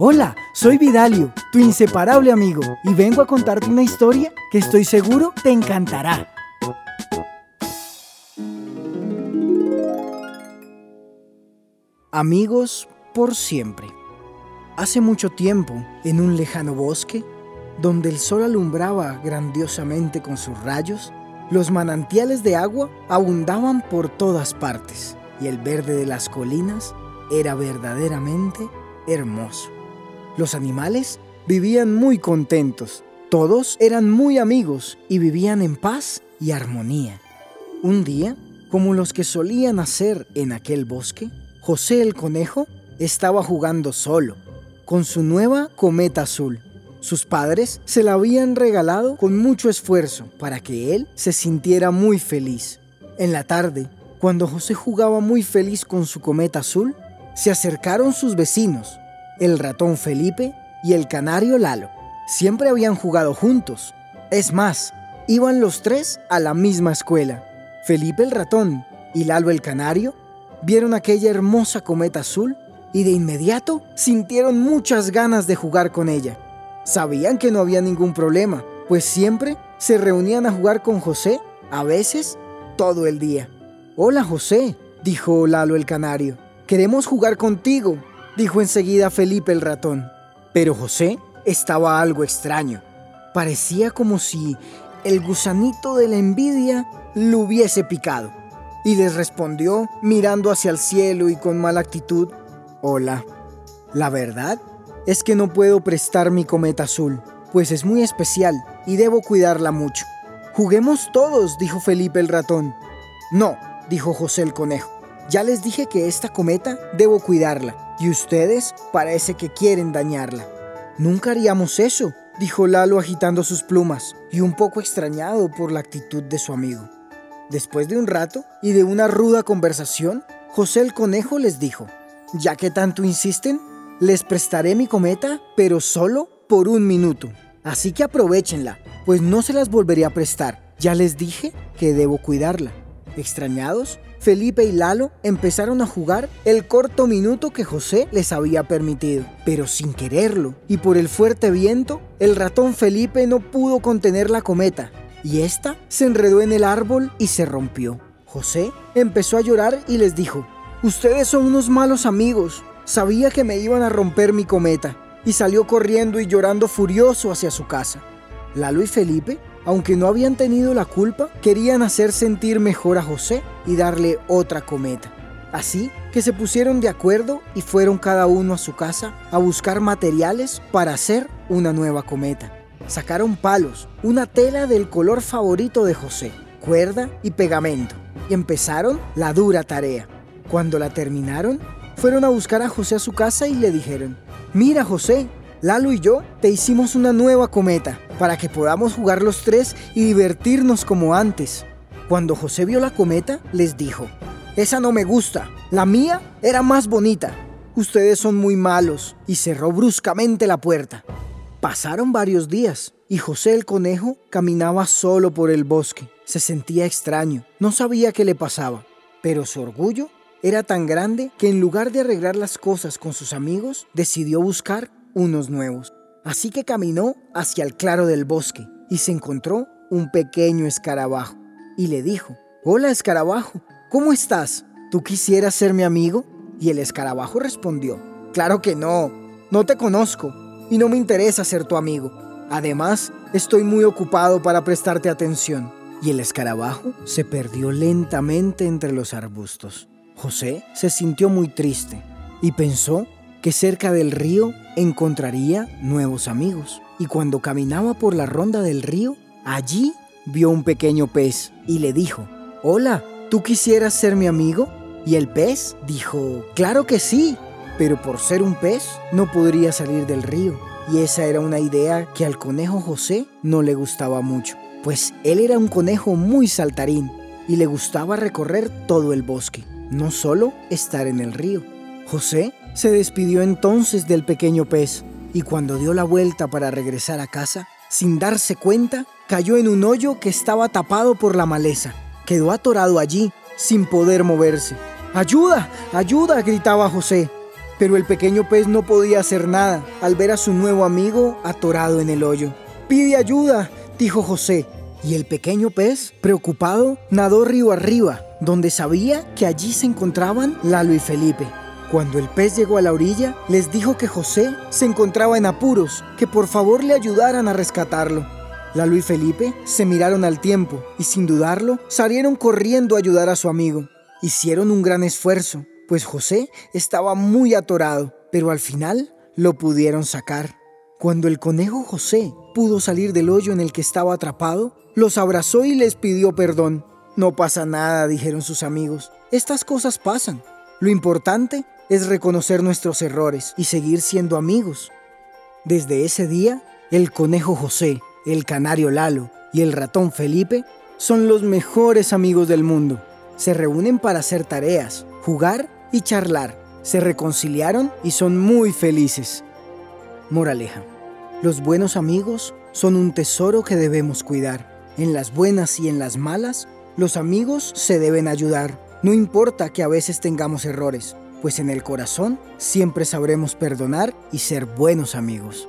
Hola, soy Vidalio, tu inseparable amigo, y vengo a contarte una historia que estoy seguro te encantará. Amigos por siempre. Hace mucho tiempo, en un lejano bosque, donde el sol alumbraba grandiosamente con sus rayos, los manantiales de agua abundaban por todas partes y el verde de las colinas era verdaderamente hermoso. Los animales vivían muy contentos, todos eran muy amigos y vivían en paz y armonía. Un día, como los que solían hacer en aquel bosque, José el conejo estaba jugando solo, con su nueva cometa azul. Sus padres se la habían regalado con mucho esfuerzo para que él se sintiera muy feliz. En la tarde, cuando José jugaba muy feliz con su cometa azul, se acercaron sus vecinos el ratón Felipe y el canario Lalo. Siempre habían jugado juntos. Es más, iban los tres a la misma escuela. Felipe el ratón y Lalo el canario vieron aquella hermosa cometa azul y de inmediato sintieron muchas ganas de jugar con ella. Sabían que no había ningún problema, pues siempre se reunían a jugar con José, a veces todo el día. Hola José, dijo Lalo el canario. Queremos jugar contigo dijo enseguida Felipe el ratón. Pero José estaba algo extraño. Parecía como si el gusanito de la envidia lo hubiese picado. Y les respondió mirando hacia el cielo y con mala actitud, Hola, la verdad es que no puedo prestar mi cometa azul, pues es muy especial y debo cuidarla mucho. Juguemos todos, dijo Felipe el ratón. No, dijo José el conejo. Ya les dije que esta cometa debo cuidarla y ustedes parece que quieren dañarla. Nunca haríamos eso, dijo Lalo agitando sus plumas y un poco extrañado por la actitud de su amigo. Después de un rato y de una ruda conversación, José el conejo les dijo, ya que tanto insisten, les prestaré mi cometa, pero solo por un minuto. Así que aprovechenla, pues no se las volveré a prestar. Ya les dije que debo cuidarla. Extrañados, Felipe y Lalo empezaron a jugar el corto minuto que José les había permitido, pero sin quererlo, y por el fuerte viento, el ratón Felipe no pudo contener la cometa, y ésta se enredó en el árbol y se rompió. José empezó a llorar y les dijo, Ustedes son unos malos amigos, sabía que me iban a romper mi cometa, y salió corriendo y llorando furioso hacia su casa. Lalo y Felipe aunque no habían tenido la culpa, querían hacer sentir mejor a José y darle otra cometa. Así que se pusieron de acuerdo y fueron cada uno a su casa a buscar materiales para hacer una nueva cometa. Sacaron palos, una tela del color favorito de José, cuerda y pegamento, y empezaron la dura tarea. Cuando la terminaron, fueron a buscar a José a su casa y le dijeron, mira José, Lalo y yo te hicimos una nueva cometa para que podamos jugar los tres y divertirnos como antes. Cuando José vio la cometa, les dijo, esa no me gusta, la mía era más bonita. Ustedes son muy malos y cerró bruscamente la puerta. Pasaron varios días y José el conejo caminaba solo por el bosque. Se sentía extraño, no sabía qué le pasaba, pero su orgullo era tan grande que en lugar de arreglar las cosas con sus amigos, decidió buscar unos nuevos. Así que caminó hacia el claro del bosque y se encontró un pequeño escarabajo y le dijo, Hola escarabajo, ¿cómo estás? ¿Tú quisieras ser mi amigo? Y el escarabajo respondió, Claro que no, no te conozco y no me interesa ser tu amigo. Además, estoy muy ocupado para prestarte atención. Y el escarabajo se perdió lentamente entre los arbustos. José se sintió muy triste y pensó que cerca del río encontraría nuevos amigos. Y cuando caminaba por la ronda del río, allí vio un pequeño pez y le dijo, Hola, ¿tú quisieras ser mi amigo? Y el pez dijo, Claro que sí, pero por ser un pez no podría salir del río. Y esa era una idea que al conejo José no le gustaba mucho, pues él era un conejo muy saltarín y le gustaba recorrer todo el bosque, no solo estar en el río. José se despidió entonces del pequeño pez y cuando dio la vuelta para regresar a casa, sin darse cuenta, cayó en un hoyo que estaba tapado por la maleza. Quedó atorado allí, sin poder moverse. ¡Ayuda! ¡Ayuda! gritaba José. Pero el pequeño pez no podía hacer nada al ver a su nuevo amigo atorado en el hoyo. Pide ayuda, dijo José, y el pequeño pez, preocupado, nadó río arriba, donde sabía que allí se encontraban Lalo y Felipe. Cuando el pez llegó a la orilla, les dijo que José se encontraba en apuros, que por favor le ayudaran a rescatarlo. Lalo y Felipe se miraron al tiempo y sin dudarlo salieron corriendo a ayudar a su amigo. Hicieron un gran esfuerzo, pues José estaba muy atorado, pero al final lo pudieron sacar. Cuando el conejo José pudo salir del hoyo en el que estaba atrapado, los abrazó y les pidió perdón. No pasa nada, dijeron sus amigos. Estas cosas pasan. Lo importante es reconocer nuestros errores y seguir siendo amigos. Desde ese día, el conejo José, el canario Lalo y el ratón Felipe son los mejores amigos del mundo. Se reúnen para hacer tareas, jugar y charlar. Se reconciliaron y son muy felices. Moraleja. Los buenos amigos son un tesoro que debemos cuidar. En las buenas y en las malas, los amigos se deben ayudar. No importa que a veces tengamos errores, pues en el corazón siempre sabremos perdonar y ser buenos amigos.